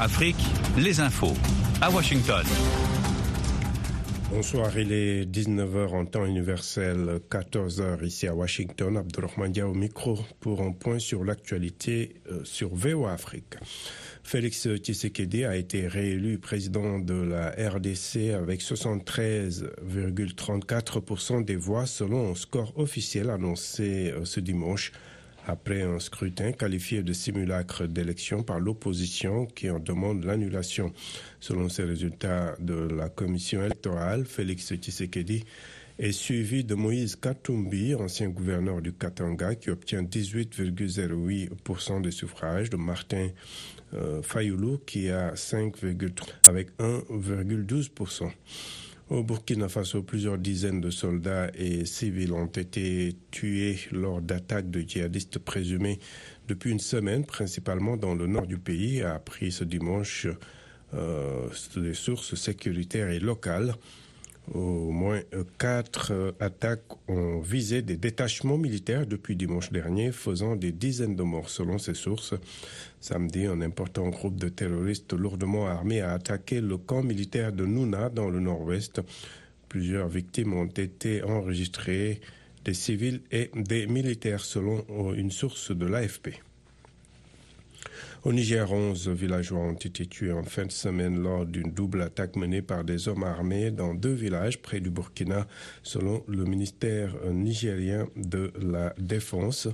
Afrique, les infos à Washington. Bonsoir, il est 19h en temps universel, 14h ici à Washington. Abdurrahman Dia au micro pour un point sur l'actualité euh, sur VOA Afrique. Félix Tshisekedi a été réélu président de la RDC avec 73,34% des voix selon un score officiel annoncé euh, ce dimanche après un scrutin qualifié de simulacre d'élection par l'opposition qui en demande l'annulation. Selon ces résultats de la commission électorale, Félix Tshisekedi est suivi de Moïse Katumbi, ancien gouverneur du Katanga, qui obtient 18,08% des suffrages, de Martin euh, Fayoulou, qui a 5,3% avec 1,12%. Au Burkina Faso, plusieurs dizaines de soldats et civils ont été tués lors d'attaques de djihadistes présumés depuis une semaine, principalement dans le nord du pays, a appris ce dimanche euh, des sources sécuritaires et locales. Au moins quatre euh, attaques ont visé des détachements militaires depuis dimanche dernier, faisant des dizaines de morts selon ces sources. Samedi, un important groupe de terroristes lourdement armés a attaqué le camp militaire de Nouna dans le nord-ouest. Plusieurs victimes ont été enregistrées, des civils et des militaires selon une source de l'AFP. Au Niger, 11 villageois ont été tués en fin de semaine lors d'une double attaque menée par des hommes armés dans deux villages près du Burkina, selon le ministère nigérien de la Défense.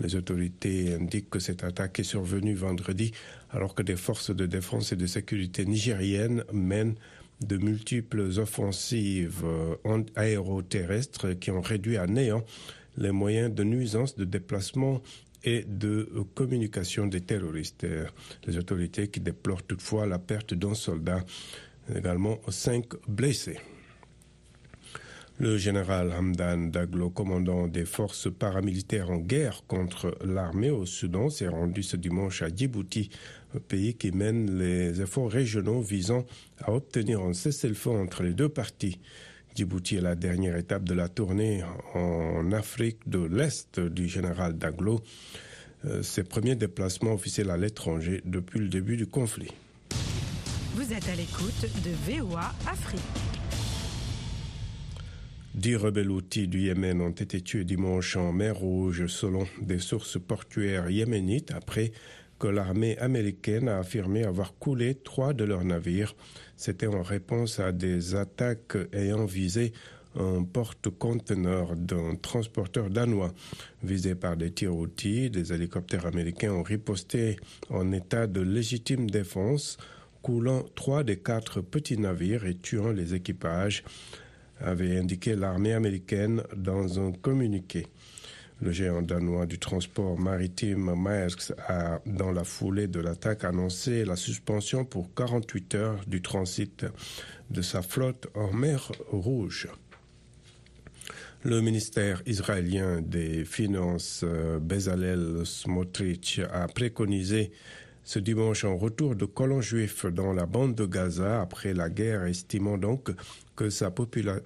Les autorités indiquent que cette attaque est survenue vendredi alors que des forces de défense et de sécurité nigériennes mènent de multiples offensives aéroterrestres qui ont réduit à néant les moyens de nuisance de déplacement et de communication des terroristes. Les autorités qui déplorent toutefois la perte d'un soldat, également cinq blessés. Le général Hamdan Daglo, commandant des forces paramilitaires en guerre contre l'armée au Soudan, s'est rendu ce dimanche à Djibouti, pays qui mène les efforts régionaux visant à obtenir un cessez-le-feu entre les deux parties. Djibouti est la dernière étape de la tournée en Afrique de l'Est du général Daglo, euh, ses premiers déplacements officiels à l'étranger depuis le début du conflit. Vous êtes à l'écoute de VOA Afrique. Dix rebelles outils du Yémen ont été tués dimanche en mer Rouge selon des sources portuaires yéménites après que l'armée américaine a affirmé avoir coulé trois de leurs navires. C'était en réponse à des attaques ayant visé un porte-conteneur d'un transporteur danois. Visé par des tirs outils, des hélicoptères américains ont riposté en état de légitime défense, coulant trois des quatre petits navires et tuant les équipages, avait indiqué l'armée américaine dans un communiqué. Le géant danois du transport maritime Maersk a, dans la foulée de l'attaque, annoncé la suspension pour 48 heures du transit de sa flotte en mer Rouge. Le ministère israélien des Finances, euh, Bezalel Smotrich, a préconisé ce dimanche un retour de colons juifs dans la bande de Gaza après la guerre, estimant donc que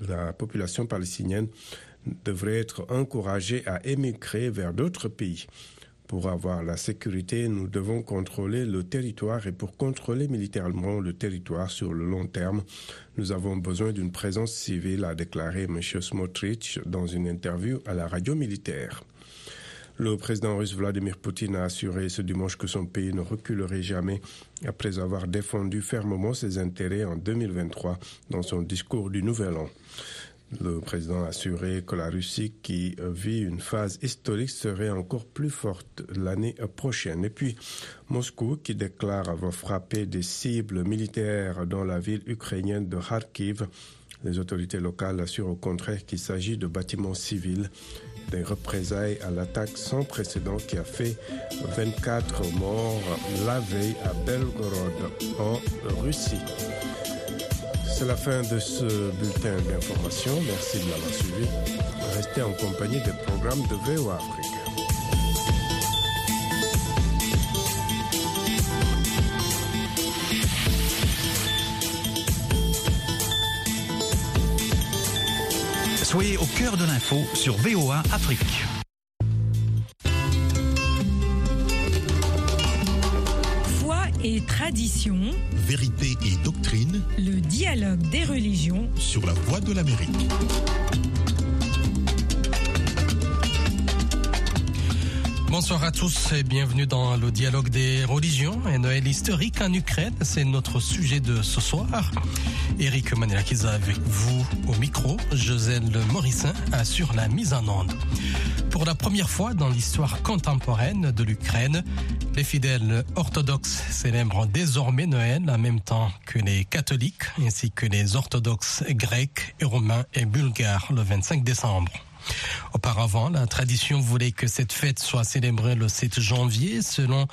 la population palestinienne devrait être encouragée à émigrer vers d'autres pays. Pour avoir la sécurité, nous devons contrôler le territoire et pour contrôler militairement le territoire sur le long terme, nous avons besoin d'une présence civile, a déclaré M. Smotrich dans une interview à la radio militaire. Le président russe Vladimir Poutine a assuré ce dimanche que son pays ne reculerait jamais après avoir défendu fermement ses intérêts en 2023 dans son discours du Nouvel An. Le président a assuré que la Russie, qui vit une phase historique, serait encore plus forte l'année prochaine. Et puis, Moscou, qui déclare avoir frappé des cibles militaires dans la ville ukrainienne de Kharkiv. Les autorités locales assurent au contraire qu'il s'agit de bâtiments civils, des représailles à l'attaque sans précédent qui a fait 24 morts la veille à Belgorod, en Russie. C'est la fin de ce bulletin d'information. Merci de l'avoir suivi. Restez en compagnie des programmes de VOA Afrique. Soyez au cœur de l'info sur VOA Afrique. Tradition, vérité et doctrine, le dialogue des religions sur la voie de l'Amérique. Bonsoir à tous et bienvenue dans le dialogue des religions et Noël historique en Ukraine. C'est notre sujet de ce soir. Eric Manelakiza avec vous au micro. Joselle Morissin assure la mise en onde. Pour la première fois dans l'histoire contemporaine de l'Ukraine, les fidèles orthodoxes célèbrent désormais Noël en même temps que les catholiques ainsi que les orthodoxes grecs, romains et bulgares le 25 décembre. Auparavant, la tradition voulait que cette fête soit célébrée le 7 janvier selon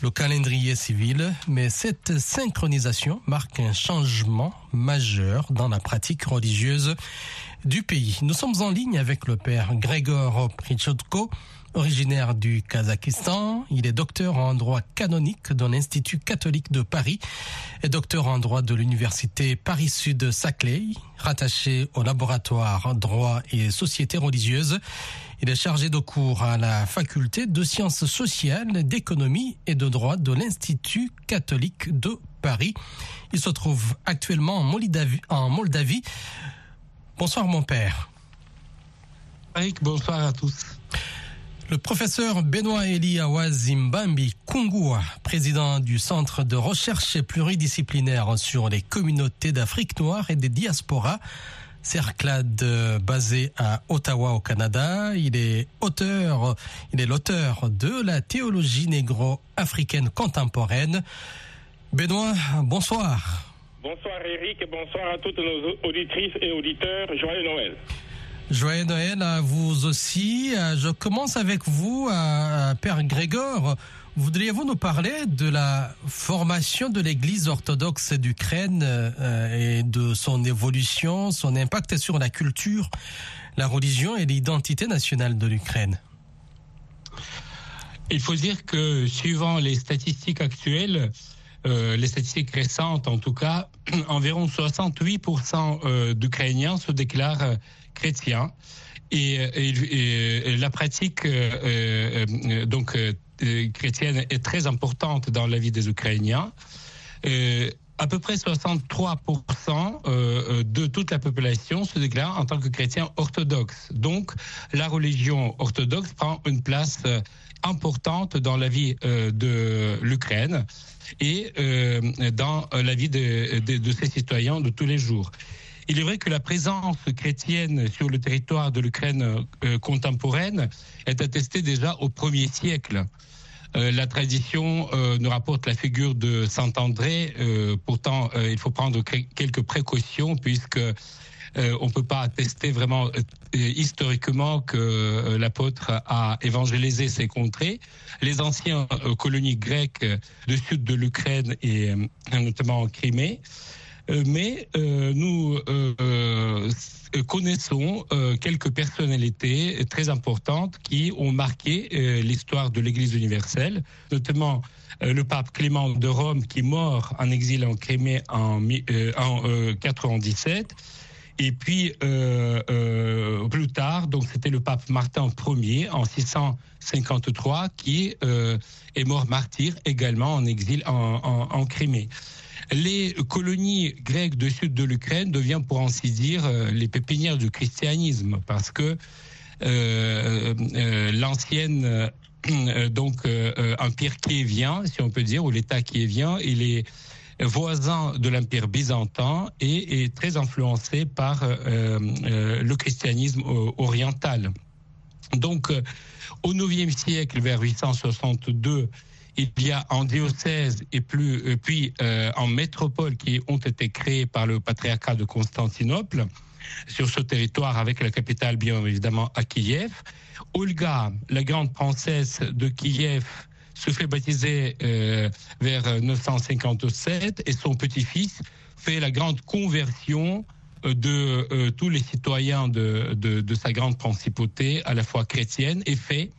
le calendrier civil, mais cette synchronisation marque un changement majeur dans la pratique religieuse du pays. Nous sommes en ligne avec le père Grégor Prichotko, originaire du Kazakhstan. Il est docteur en droit canonique de l'Institut catholique de Paris et docteur en droit de l'Université Paris-Sud-Saclay, rattaché au laboratoire droit et société religieuse. Il est chargé de cours à la faculté de sciences sociales, d'économie et de droit de l'Institut catholique de Paris. Il se trouve actuellement en Moldavie. En Moldavie. Bonsoir mon père. Eric, bonsoir à tous. Le professeur Benoît Eliawa Zimbambi Kungua, président du Centre de recherche pluridisciplinaire sur les communautés d'Afrique noire et des diasporas, Cerclade basé à Ottawa au Canada. Il est auteur, il est l'auteur de la théologie négro-africaine contemporaine. Benoît, bonsoir. Bonsoir Eric bonsoir à toutes nos auditrices et auditeurs. Joyeux Noël. Joyeux Noël à vous aussi. Je commence avec vous, Père Grégor. Voudriez-vous nous parler de la formation de l'Église orthodoxe d'Ukraine et de son évolution, son impact sur la culture, la religion et l'identité nationale de l'Ukraine? Il faut dire que suivant les statistiques actuelles, euh, les statistiques récentes en tout cas, environ 68% d'Ukrainiens se déclarent chrétiens. Et, la pratique euh, euh, donc chrétienne est très importante dans la vie des Ukrainiens. à peu près 63% de toute la population se déclare en tant que chrétien orthodoxe. Donc, la religion orthodoxe prend une place importante dans la vie de l'Ukraine et dans la vie de ses citoyens de tous les jours. Il est vrai que la présence chrétienne sur le territoire de l'Ukraine euh, contemporaine est attestée déjà au premier siècle. Euh, la tradition euh, nous rapporte la figure de Saint André. pourtant, il faut prendre quelques précautions puisque on ne peut pas attester vraiment historiquement que l'apôtre a évangélisé ces contrées. Les anciens colonies grecques du sud de l'Ukraine et notamment en Crimée mais euh, nous euh, connaissons euh, quelques personnalités très importantes qui ont marqué l'histoire de l'Église universelle, notamment le pape Clément de Rome qui est mort en exil en Crimée en, en 97. Et puis plus tard, donc c'était le pape Martin Ier en 653 qui est mort martyr également en exil en Crimée les colonies grecques du sud de l'Ukraine deviennent, pour ainsi dire, euh, les pépinières du christianisme, parce que euh, euh, l'ancienne donc empire kievien, si on peut dire, ou l'État kievien, il est voisin de l'empire byzantin et est très influencé par le christianisme oriental. Donc, au IXe siècle, vers 862, il y a en diocèse et plus, euh, puis euh, en métropole qui ont été créés par le patriarcat de Constantinople sur ce territoire avec la capitale bien évidemment à Kiev. Olga, la grande princesse de Kiev, se fait baptiser euh, vers 957 et son petit-fils fait la grande conversion de tous les citoyens de, de, de, sa grande principauté, à la fois chrétienne, et fait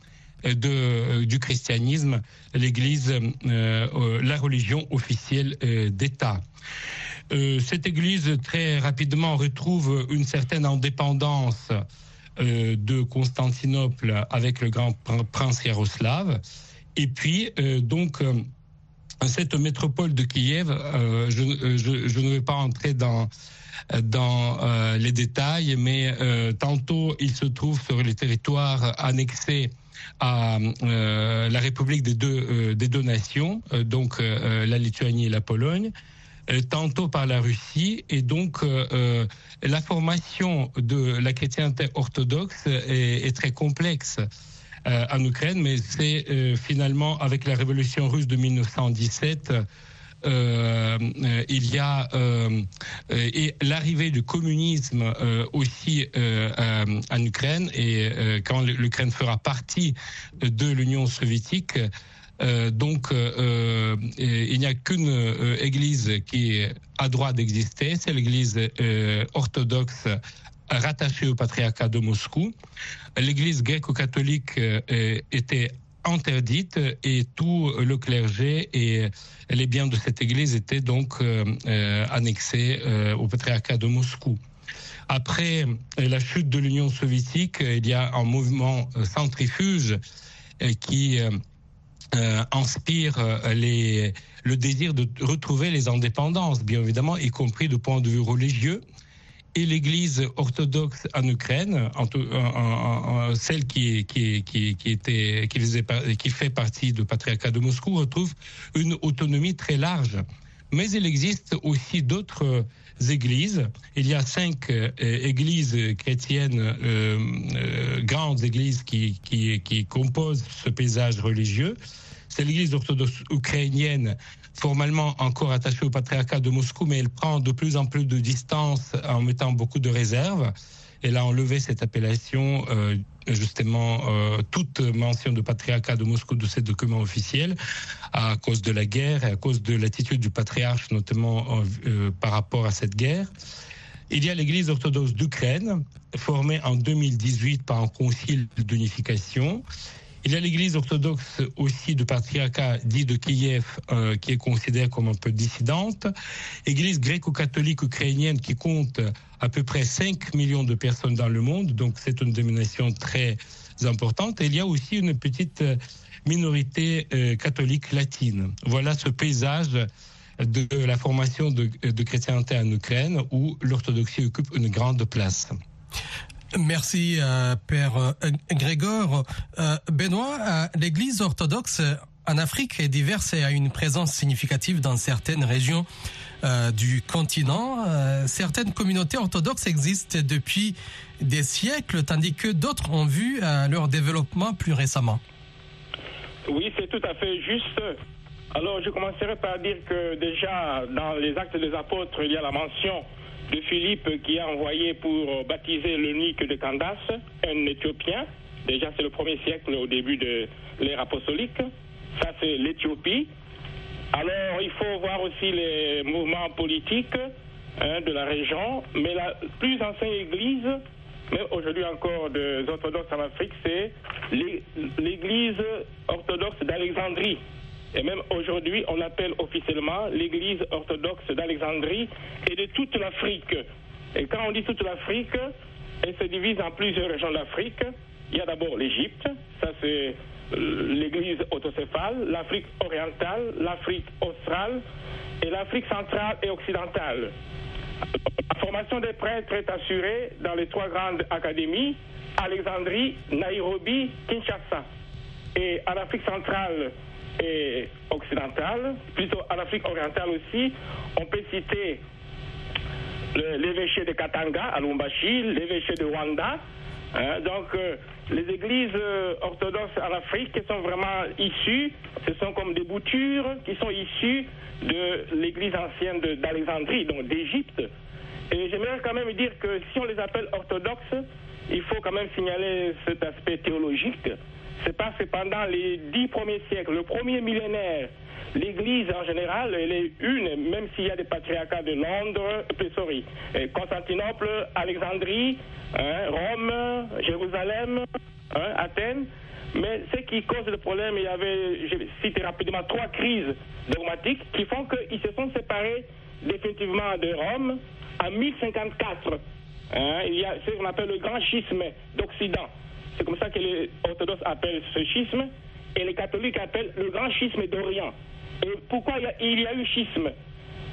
de, euh, du christianisme, l'Église, euh, euh, la religion officielle d'État. cette Église très rapidement retrouve une certaine indépendance de Constantinople avec le grand prince Yaroslav. Et puis, donc, cette métropole de Kiev, je, je, je, ne vais pas entrer dans dans les détails, mais tantôt il se trouve sur les territoires annexés à euh, la République des deux, euh, des deux nations, euh, donc la Lituanie et la Pologne tantôt par la Russie. Et donc, la formation de la chrétienté orthodoxe est, très complexe en Ukraine, mais c'est finalement avec la révolution russe de 1917 euh, euh, il y a euh, et l'arrivée du communisme aussi en Ukraine et quand l'Ukraine fera partie de l'Union soviétique. donc, il n'y a qu'une église qui a droit d'exister, c'est l'église orthodoxe rattachée au patriarcat de Moscou. L'église gréco-catholique était interdite et tout le clergé et les biens de cette église étaient donc euh, euh, annexés euh, au patriarcat de Moscou. Après la chute de l'Union soviétique, il y a un mouvement centrifuge qui inspire le désir de retrouver les indépendances, bien évidemment, y compris du point de vue religieux et l'Église orthodoxe en Ukraine, celle qui, qui, qui, qui était, qui, fait partie du patriarcat de Moscou, retrouve une autonomie très large. Mais il existe aussi d'autres églises. Il y a cinq euh, églises chrétiennes, euh, euh, grandes églises qui composent ce paysage religieux. C'est l'église orthodoxe ukrainienne formellement encore attachée au patriarcat de Moscou, mais elle prend de plus en plus de distance en mettant beaucoup de réserves. Elle a enlevé cette appellation, euh, justement, euh, toute mention de patriarcat de Moscou de ces documents officiels, à cause de la guerre et à cause de l'attitude du patriarche, notamment euh, par rapport à cette guerre. Il y a l'Église orthodoxe d'Ukraine, formée en 2018 par un concile d'unification. Il y a l'église orthodoxe aussi du patriarcat dit de Kiev, euh, qui est considérée comme un peu dissidente. Église gréco-catholique ukrainienne qui compte à peu près 5 millions de personnes dans le monde, donc c'est une domination très importante. Et il y a aussi une petite minorité euh, catholique latine. Voilà ce paysage de la formation de, de chrétienté en Ukraine où l'orthodoxie occupe une grande place. Merci, euh, Père euh, Grégor. Euh, Benoît, l'Église orthodoxe en Afrique est diverse et a une présence significative dans certaines régions du continent. certaines communautés orthodoxes existent depuis des siècles, tandis que d'autres ont vu leur développement plus récemment. Oui, c'est tout à fait juste. Alors, je commencerai par dire que déjà, dans les actes des apôtres, il y a la mention de Philippe qui a envoyé pour baptiser le Nique de Candace, un Éthiopien. Déjà, c'est le premier siècle au début de l'ère apostolique. Ça, c'est l'Éthiopie. Alors, il faut voir aussi les mouvements politiques hein, de la région. Mais la plus ancienne église, mais aujourd'hui encore des orthodoxes en Afrique, c'est l'église orthodoxe d'Alexandrie. Et même aujourd'hui, on l'appelle officiellement l'Église orthodoxe d'Alexandrie et de toute l'Afrique. Et quand on dit toute l'Afrique, elle se divise en plusieurs régions d'Afrique. Il y a d'abord l'Égypte, ça c'est euh, l'Église autocéphale, l'Afrique orientale, l'Afrique australe et l'Afrique centrale et occidentale. La formation des prêtres est assurée dans les trois grandes académies, Alexandrie, Nairobi, Kinshasa. Et en Afrique centrale, et occidentale, plutôt en Afrique orientale aussi. On peut citer l'évêché de Katanga à Lumbashi, l'évêché de Rwanda. Hein. donc, euh, les églises euh, orthodoxes en Afrique qui sont vraiment issues, ce sont comme des boutures qui sont issues de l'église ancienne d'Alexandrie, donc d'Égypte. Et j'aimerais quand même dire que si on les appelle orthodoxes, il faut quand même signaler cet aspect théologique c'est parce que pendant les dix premiers siècles, le premier millénaire, l'Église en général, elle est une, même s'il y a des patriarcats de Londres, euh, sorry, euh, Constantinople, Alexandrie, hein, Rome, Jérusalem, hein, Athènes. Mais ce qui cause le problème, il y avait, je citer rapidement, trois crises dogmatiques qui font qu'ils se sont séparés définitivement de Rome en 1054. Hein, il y a ce qu'on appelle le grand schisme d'Occident. C'est comme ça que les orthodoxes appellent ce schisme et les catholiques appellent le grand schisme d'Orient. Et pourquoi il y a, eu schisme?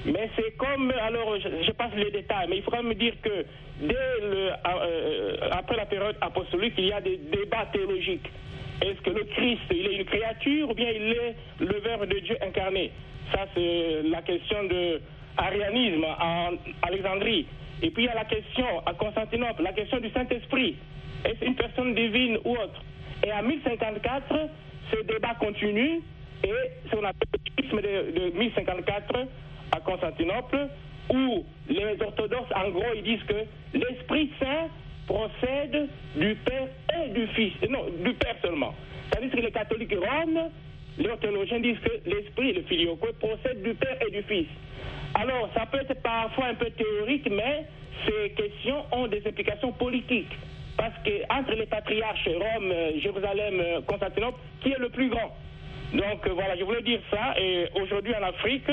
Mais c'est comme, alors je, passe les détails, mais il faudra me dire que dès le, euh, après la période apostolique, il y a des débats théologiques. Est-ce que le Christ, il est une créature ou bien il est le Verbe de Dieu incarné? Ça, c'est la question de arianisme en Alexandrie. Et puis il y a la question à Constantinople, la question du Saint-Esprit. Est-ce une personne divine ou autre? Et en 1054, ce débat continue et c'est on appelle le schisme de, de 1054 à Constantinople, où les orthodoxes, en gros, ils disent que l'Esprit Saint procède du Père et du Fils. Non, du Père seulement. C'est-à-dire que les catholiques Rome, les théologiens disent que l'Esprit, le filioque, procède du Père et du Fils. Alors, ça peut être parfois un peu théorique, mais ces questions ont des implications politiques. Parce que entre les patriarches Rome, Jérusalem, Constantinople, qui est le plus grand Donc voilà, je voulais dire ça. Et aujourd'hui en Afrique,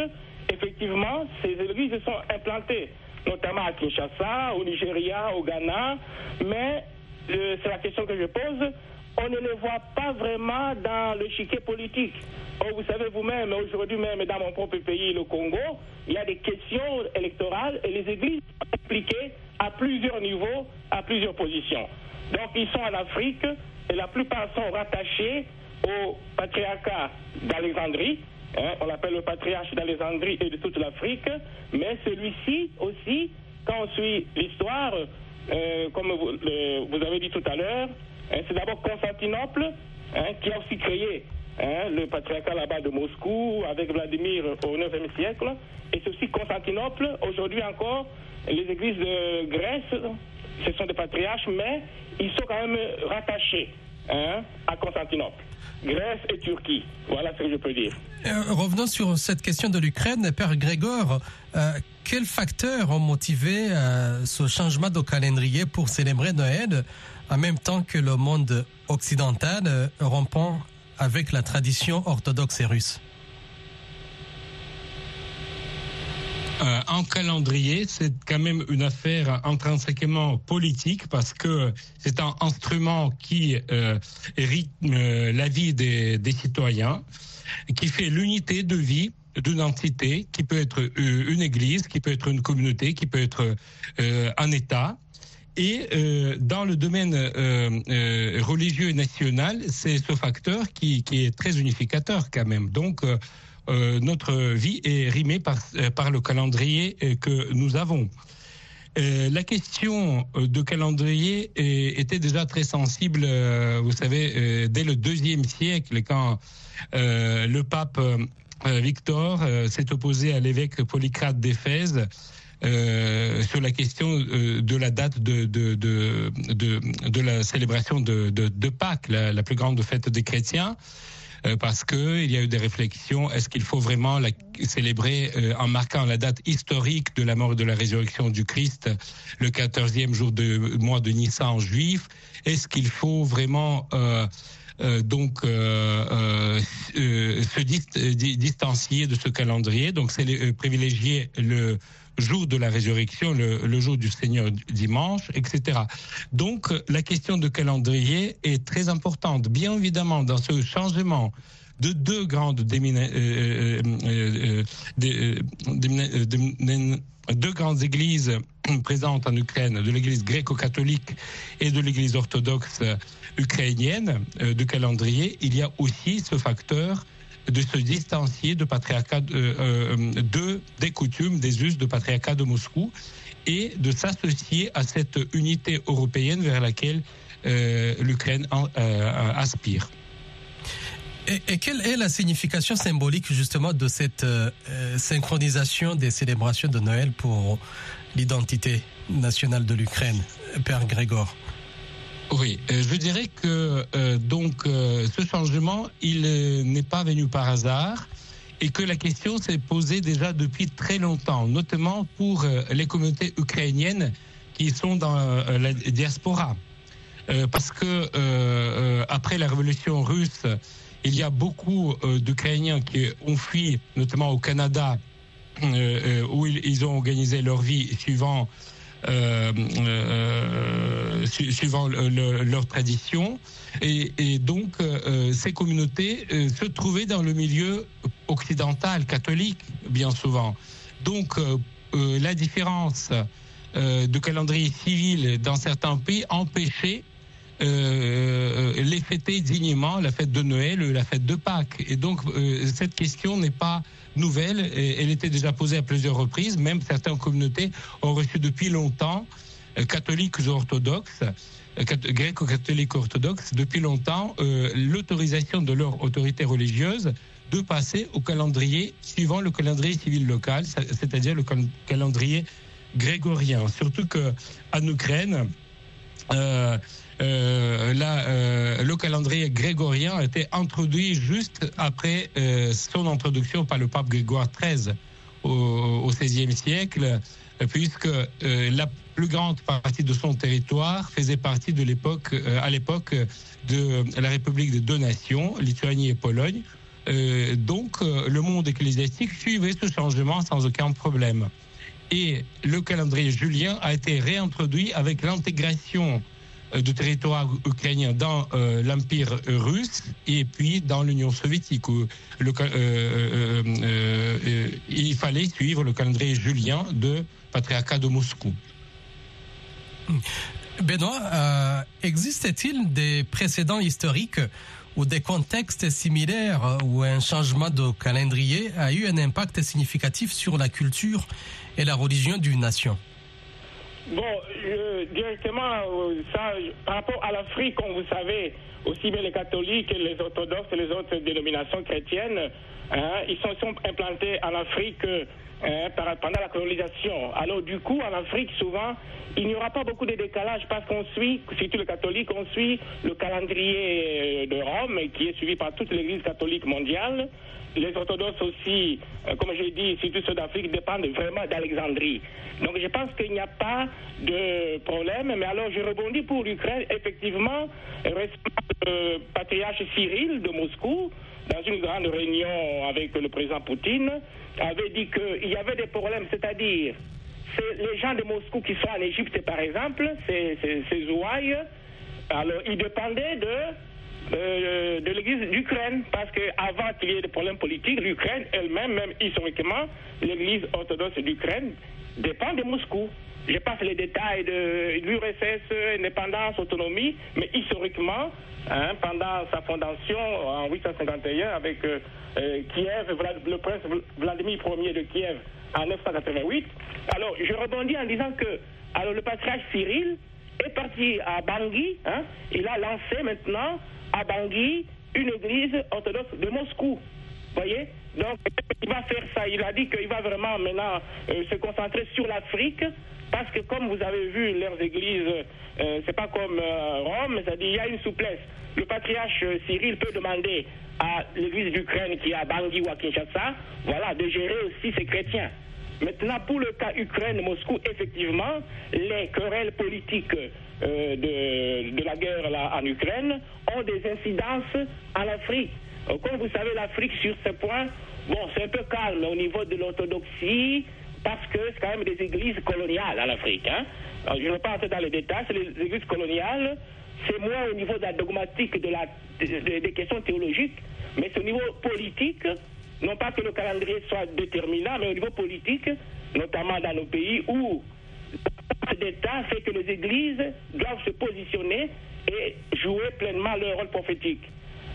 effectivement, ces églises sont implantées, notamment à Kinshasa, au Nigeria, au Ghana. Mais euh, c'est la question que je pose. On ne les voit pas vraiment dans le chiquet politique. Oh, vous savez vous-même, aujourd'hui même dans mon propre pays, le Congo, il y a des questions électorales et les églises sont impliquées à plusieurs niveaux, à plusieurs positions. Donc ils sont en Afrique et la plupart sont rattachés au patriarcat d'Alexandrie. Hein, on l'appelle le patriarche d'Alexandrie et de toute l'Afrique. Mais celui-ci aussi, quand on suit l'histoire, euh, comme vous, avez dit tout à l'heure, hein, c'est d'abord Constantinople hein, qui a aussi créé le patriarcat là-bas de Moscou avec Vladimir au 9e siècle. Et c'est aussi Constantinople, aujourd'hui encore, les églises de Grèce, ce sont des patriarches, mais ils sont quand même rattachés à Constantinople. Grèce et Turquie. Voilà ce que je peux dire. Euh, revenons sur cette question de l'Ukraine. Père Grégor, euh, quels facteurs ont motivé euh, ce changement de calendrier pour célébrer Noël en même temps que le monde occidental rompant avec la tradition orthodoxe et russe? Euh, en calendrier, c'est quand même une affaire intrinsèquement politique parce que c'est un instrument qui euh, rythme la vie des, citoyens, qui fait l'unité de vie d'une entité, qui peut être une église, qui peut être une communauté, qui peut être euh, un État. Et euh, dans le domaine euh, religieux et national, c'est ce facteur qui, qui, est très unificateur quand même. Donc, euh, notre vie est rimée par, par le calendrier que nous avons. Euh, la question de calendrier était déjà très sensible, euh, vous savez, dès le deuxième siècle, quand le pape Victor s'est opposé à l'évêque Polycrate d'Éphèse. Euh, sur la question de la date de, la célébration de, Pâques, la, plus grande fête des chrétiens parce que il y a eu des réflexions. Est-ce qu'il faut vraiment la célébrer euh, en marquant la date historique de la mort et de la résurrection du Christ, le 14e jour du mois de Nissan juif? Est-ce qu'il faut vraiment euh, euh, donc euh, euh, se dist distancier de ce calendrier? Donc c'est privilégier le jour de la résurrection, le, jour du Seigneur dimanche, etc. Donc la question de calendrier est très importante. Bien évidemment, dans ce changement de deux grandes euh, euh, euh, églises présentes en Ukraine, de l'église gréco-catholique et de l'église orthodoxe ukrainienne de calendrier, il y a aussi ce facteur de se distancier de patriarcat de, euh, de, des coutumes, des us de patriarcat de Moscou et de s'associer à cette unité européenne vers laquelle euh, l'Ukraine euh, aspire. Et, quelle est la signification symbolique justement de cette euh, synchronisation des célébrations de Noël pour l'identité nationale de l'Ukraine, Père Grégor? Oui, euh, je dirais que euh, donc euh, ce changement, il n'est pas venu par hasard et que la question s'est posée déjà depuis très longtemps, notamment pour les communautés ukrainiennes qui sont dans la diaspora, parce que après la révolution russe, il y a beaucoup d'Ukrainiens qui ont fui, notamment au Canada, où ils ont organisé leur vie suivant suivant le, le, leur tradition. Et, et donc, euh, ces communautés se trouvaient dans le milieu occidentale, catholique, bien souvent. Donc, la différence de calendrier civil dans certains pays empêchait les fêter dignement, la fête de Noël, la fête de Pâques. Et donc, cette question n'est pas nouvelle. Elle était déjà posée à plusieurs reprises. Même certaines communautés ont reçu depuis longtemps, catholiques ou orthodoxes, gréco-catholiques orthodoxes, depuis longtemps, l'autorisation de leur autorité religieuse de passer au calendrier suivant le calendrier civil local, c'est-à-dire le calendrier grégorien. Surtout que en Ukraine, euh, euh, euh, le calendrier grégorien a été introduit juste après euh, son introduction par le pape Grégoire XIII au XVIe siècle, puisque la plus grande partie de son territoire faisait partie de l'époque, à l'époque de la République des deux nations, Lituanie et Pologne. Donc, le monde ecclésiastique suivait ce changement sans aucun problème. Et le calendrier julien a été réintroduit avec l'intégration du territoire ukrainien dans euh, l'Empire russe et puis dans l'Union soviétique euh, euh, il fallait suivre le calendrier julien de patriarcat de Moscou. Benoît, existe-t-il des précédents historiques ou des contextes similaires où un changement de calendrier a eu un impact significatif sur la culture et la religion d'une nation. Bon, euh, directement, ça, par rapport à l'Afrique, comme vous savez, aussi bien les catholiques, les orthodoxes et les autres dénominations chrétiennes, hein, ils sont, sont, implantés en Afrique hein, pendant la colonisation. Alors du coup, en Afrique, souvent, il n'y aura pas beaucoup de décalage parce qu'on suit, surtout les catholiques, on suit le calendrier de Rome qui est suivi par toute l'Église catholique mondiale. Les orthodoxes aussi, comme j'ai dit, surtout ceux d'Afrique, dépendent vraiment d'Alexandrie. Donc je pense qu'il n'y a pas de problème. Mais alors je rebondis pour l'Ukraine. Effectivement, le patriarche Cyril de Moscou, dans une grande réunion avec le président Poutine, avait dit qu'il y avait des problèmes, c'est-à-dire les gens de Moscou qui sont en Égypte, par exemple, ces, ces, alors ils dépendaient de euh, de l'église d'Ukraine, parce qu'avant qu'il y ait des problèmes politiques, l'Ukraine elle-même, même historiquement, l'église orthodoxe d'Ukraine dépend de Moscou. Je passe les détails de l'URSS, indépendance, autonomie, mais historiquement, hein, pendant sa fondation en 851 avec euh, Kiev, le prince Vladimir Ier de Kiev en 988. Alors, je rebondis en disant que alors, le patriarche Cyril est parti à Bangui, hein, il a lancé maintenant à Bangui une église orthodoxe de Moscou. voyez? Donc, il va faire ça. Il a dit qu'il va vraiment maintenant euh, se concentrer sur l'Afrique, parce que comme vous avez vu, leurs églises, euh, c'est pas comme euh, Rome, c'est-à-dire il y a une souplesse. Le patriarche Cyril peut demander à l'église d'Ukraine qui est à Bangui ou à Kinshasa, voilà, de gérer aussi ses chrétiens. Maintenant, pour le cas Ukraine-Moscou, effectivement, les querelles politiques euh, de, de, la guerre là, en Ukraine ont des incidences en Afrique. Euh, comme vous savez, l'Afrique, sur ce point, bon, c'est un peu calme au niveau de l'orthodoxie, parce que c'est quand même des églises coloniales en Afrique. Hein. Je ne vais pas entrer dans les détails, c'est les églises coloniales, c'est moins au niveau de la dogmatique de la, de, de, des questions théologiques, mais c'est au niveau politique non pas que le calendrier soit déterminant, mais au niveau politique, notamment dans nos pays où d'État fait que les églises doivent se positionner et jouer pleinement leur rôle prophétique.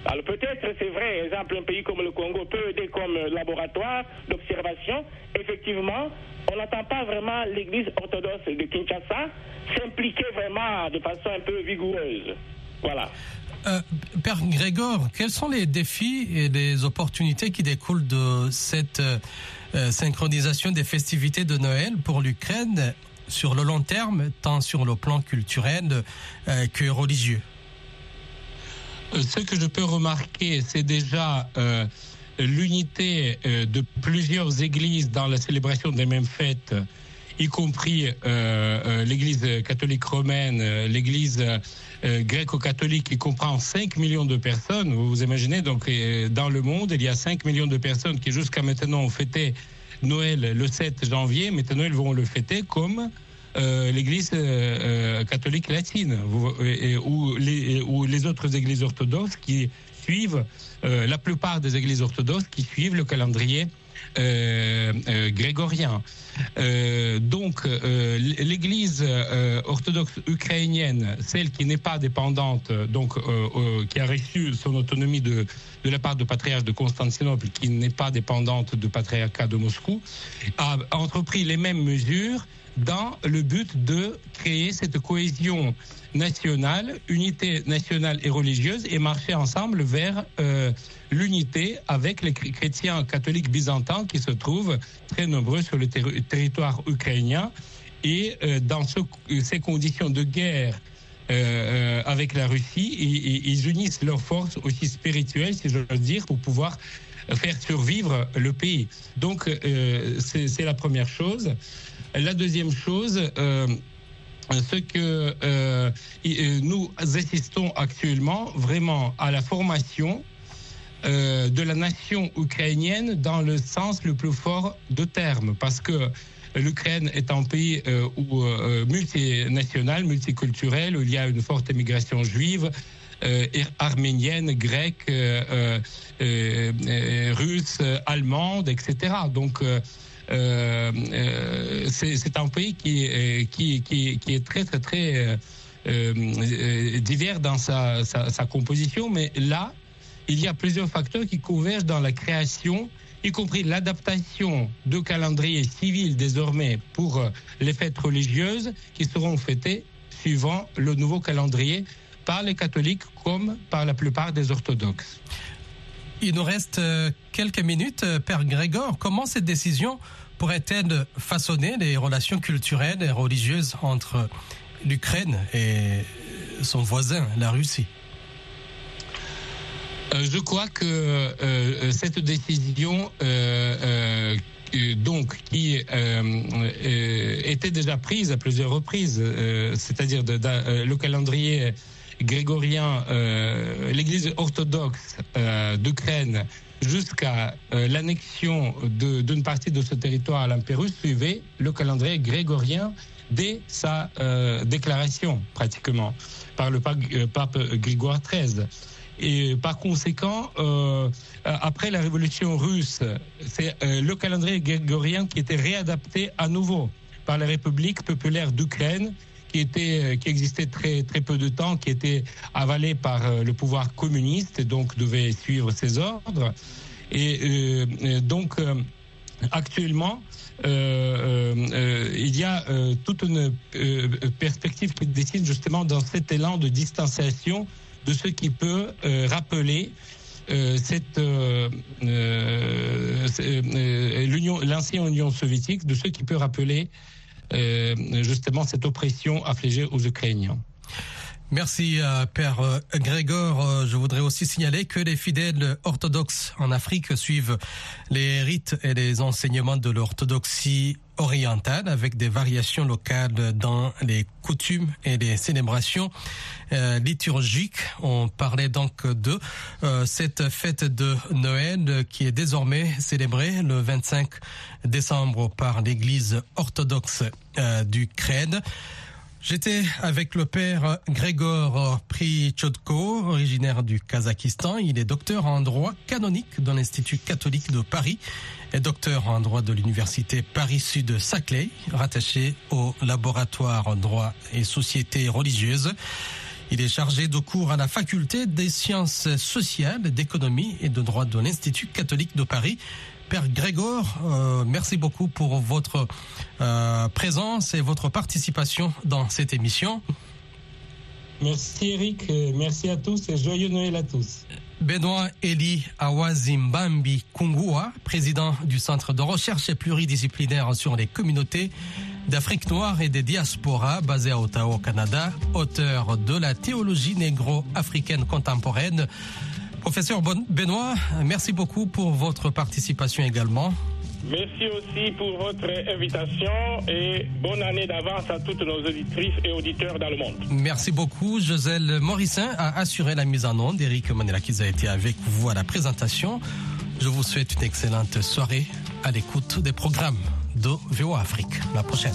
Alors peut-être c'est vrai, exemple, un pays comme le Congo peut aider comme laboratoire d'observation. Effectivement, on n'entend pas vraiment l'Église orthodoxe de Kinshasa s'impliquer vraiment de façon un peu vigoureuse. Voilà. Euh, Père Grégor, quels sont les défis et les opportunités qui découlent de cette euh, synchronisation des festivités de Noël pour l'Ukraine sur le long terme, tant sur le plan culturel euh, que religieux? Ce que je peux remarquer, c'est déjà l'unité de plusieurs églises dans la célébration des mêmes fêtes y compris euh, euh, l'Église catholique romaine, euh, l'Église euh, gréco-catholique qui comprend 5 millions de personnes. Vous imaginez, donc dans le monde, il y a 5 millions de personnes qui jusqu'à maintenant ont fêté Noël le 7 janvier. Maintenant, ils vont le fêter comme euh, l'Église euh, catholique latine ou, les, autres églises orthodoxes qui suivent euh, la plupart des églises orthodoxes qui suivent le calendrier euh, euh, grégorien. Euh, donc, euh, l'Église euh, orthodoxe ukrainienne, celle qui n'est pas dépendante, donc euh, euh, qui a reçu son autonomie de, de la part du patriarche de Constantinople, qui n'est pas dépendante du patriarcat de Moscou, a entrepris les mêmes mesures dans le but de créer cette cohésion nationale, unité nationale et religieuse, et marcher ensemble vers euh, l'unité avec les chr- chrétiens catholiques byzantins qui se trouvent très nombreux sur le terri- territoire ukrainien. Et euh, dans ce- ces conditions de guerre euh, euh, avec la Russie, ils, unissent leurs forces aussi spirituelles, si je veux dire, pour pouvoir faire survivre le pays. Donc, euh, c'est la première chose. La deuxième chose, euh, ce que nous assistons actuellement vraiment à la formation de la nation ukrainienne dans le sens le plus fort de terme, parce que l'Ukraine est un pays euh, où, euh, multinational, multiculturel, où il y a une forte immigration juive, euh, arménienne, grecque, russe, allemande, etc. Donc, c'est un pays qui, est- très, très, très divers dans sa composition, mais là, il y a plusieurs facteurs qui convergent dans la création, y compris l'adaptation de calendrier civil désormais pour euh, les fêtes religieuses qui seront fêtées suivant le nouveau calendrier par les catholiques comme par la plupart des orthodoxes. Il nous reste euh, quelques minutes. Euh, Père Grégor, comment cette décision pourrait-elle façonner les relations culturelles et religieuses entre l'Ukraine et son voisin, la Russie? Je crois que euh, euh, cette décision, euh, euh, euh, donc, qui euh, euh, était déjà prise à plusieurs reprises, euh, c'est-à-dire euh, le calendrier grégorien, euh, l'Église orthodoxe euh, d'Ukraine jusqu'à euh, l'annexion d'une partie de ce territoire à l'Empire russe suivait le calendrier grégorien dès sa euh, déclaration, pratiquement, par le pape, euh, pape Grégoire XIII. Et par conséquent, euh, après la révolution russe, c'est euh, le calendrier grégorien qui était réadapté à nouveau par la République populaire d'Ukraine, qui était, euh, qui existait très très peu de temps, qui était avalé par le pouvoir communiste, et donc devait suivre ses ordres. Et donc actuellement, il y a toute une perspective qui dessine justement dans cet élan de distanciation de ce qui peut euh, rappeler euh, cette euh, l'ancienne Union soviétique, de ce qui peut rappeler justement cette oppression affligée aux Ukrainiens. Merci, Père Grégor. Je voudrais aussi signaler que les fidèles orthodoxes en Afrique suivent les rites et les enseignements de l'orthodoxie orientale avec des variations locales dans les coutumes et les célébrations euh, liturgiques. On parlait donc de euh, cette fête de Noël qui est désormais célébrée le 25 décembre par l'Église orthodoxe euh, d'Ukraine. J'étais avec le père Grégor Prichodko, originaire du Kazakhstan. Il est docteur en droit canonique dans l'Institut catholique de Paris et docteur en droit de l'Université Paris-Sud-Saclay, rattaché au laboratoire droit et société religieuse. Il est chargé de cours à la faculté des sciences sociales, d'économie et de droit de l'Institut catholique de Paris. Père Grégor, euh, merci beaucoup pour votre euh, présence et votre participation dans cette émission. Merci Eric, merci à tous et joyeux Noël à tous. Benoît Eli Awazimbambi Kungua, président du Centre de recherche pluridisciplinaire sur les communautés d'Afrique noire et des diasporas basé à Ottawa au Canada, auteur de la théologie négro-africaine contemporaine. Professeur Benoît, merci beaucoup pour votre participation également. Merci aussi pour votre invitation et bonne année d'avance à toutes nos auditrices et auditeurs dans le monde. Merci beaucoup. Joselle Morissin a assuré la mise en onde. Eric Manelakis a été avec vous à la présentation. Je vous souhaite une excellente soirée à l'écoute des programmes de VO Afrique. La prochaine.